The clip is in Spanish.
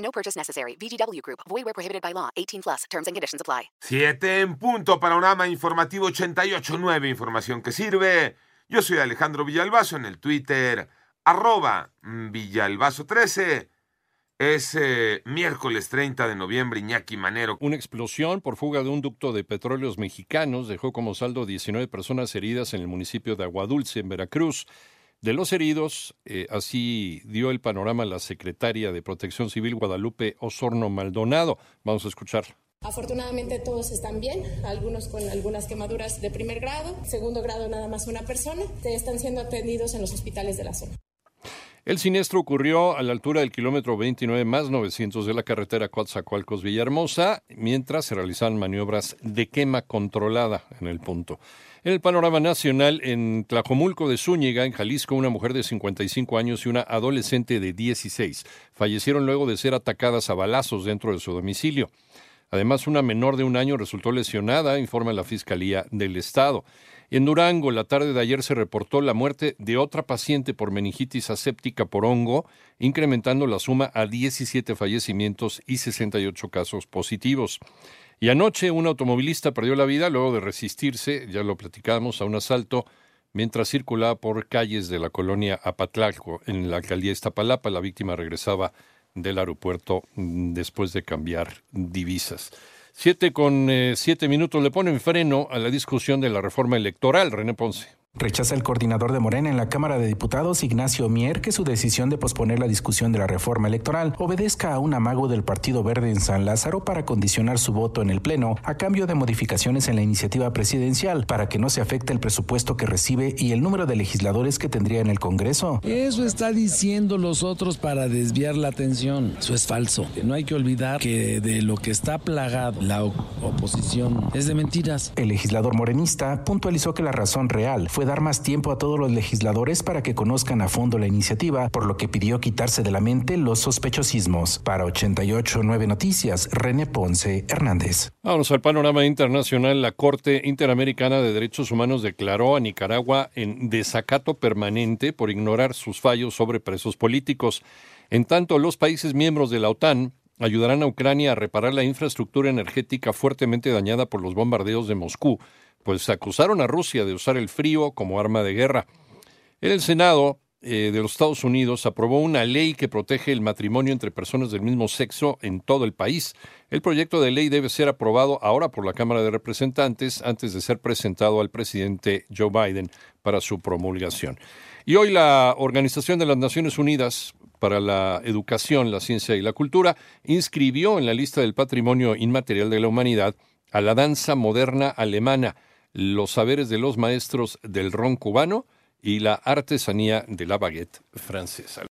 No purchase necessary. VGW Group. Void where prohibited by law. 18 plus. Terms and conditions apply. Siete en punto, panorama informativo 88.9, información que sirve. Yo soy Alejandro Villalbazo en el Twitter, arroba Villalbazo13. Es eh, miércoles 30 de noviembre, Iñaki Manero. Una explosión por fuga de un ducto de petróleos mexicanos dejó como saldo 19 personas heridas en el municipio de Aguadulce, en Veracruz. De los heridos, eh, así dio el panorama la secretaria de Protección Civil Guadalupe Osorno Maldonado. Vamos a escuchar. Afortunadamente todos están bien, algunos con algunas quemaduras de primer grado, segundo grado nada más una persona, están siendo atendidos en los hospitales de la zona. El siniestro ocurrió a la altura del kilómetro 29 más 900 de la carretera Coatzacoalcos Villahermosa, mientras se realizaban maniobras de quema controlada en el punto. En el panorama nacional, en Tlajomulco de Zúñiga, en Jalisco, una mujer de 55 años y una adolescente de 16 fallecieron luego de ser atacadas a balazos dentro de su domicilio. Además, una menor de un año resultó lesionada, informa la Fiscalía del Estado. En Durango, la tarde de ayer se reportó la muerte de otra paciente por meningitis aséptica por hongo, incrementando la suma a 17 fallecimientos y 68 casos positivos. Y anoche un automovilista perdió la vida luego de resistirse, ya lo platicamos, a un asalto mientras circulaba por calles de la colonia Apatlalco, en la alcaldía Iztapalapa. La víctima regresaba del aeropuerto mm, después de cambiar divisas. Siete con eh, siete minutos le ponen freno a la discusión de la reforma electoral, René Ponce. Rechaza el coordinador de Morena en la Cámara de Diputados, Ignacio Mier, que su decisión de posponer la discusión de la reforma electoral obedezca a un amago del Partido Verde en San Lázaro para condicionar su voto en el Pleno a cambio de modificaciones en la iniciativa presidencial para que no se afecte el presupuesto que recibe y el número de legisladores que tendría en el Congreso. Eso está diciendo los otros para desviar la atención. Eso es falso. No hay que olvidar que de lo que está plagado la oposición es de mentiras. El legislador morenista puntualizó que la razón real fue dar más tiempo a todos los legisladores para que conozcan a fondo la iniciativa, por lo que pidió quitarse de la mente los sospechosismos. Para 889 Noticias, René Ponce Hernández. Vamos al panorama internacional. La Corte Interamericana de Derechos Humanos declaró a Nicaragua en desacato permanente por ignorar sus fallos sobre presos políticos. En tanto, los países miembros de la OTAN ayudarán a Ucrania a reparar la infraestructura energética fuertemente dañada por los bombardeos de Moscú, pues acusaron a Rusia de usar el frío como arma de guerra. El Senado eh, de los Estados Unidos aprobó una ley que protege el matrimonio entre personas del mismo sexo en todo el país. El proyecto de ley debe ser aprobado ahora por la Cámara de Representantes antes de ser presentado al presidente Joe Biden para su promulgación. Y hoy la Organización de las Naciones Unidas para la Educación, la Ciencia y la Cultura inscribió en la lista del Patrimonio Inmaterial de la Humanidad a la danza moderna alemana, los saberes de los maestros del ron cubano y la artesanía de la baguette francesa.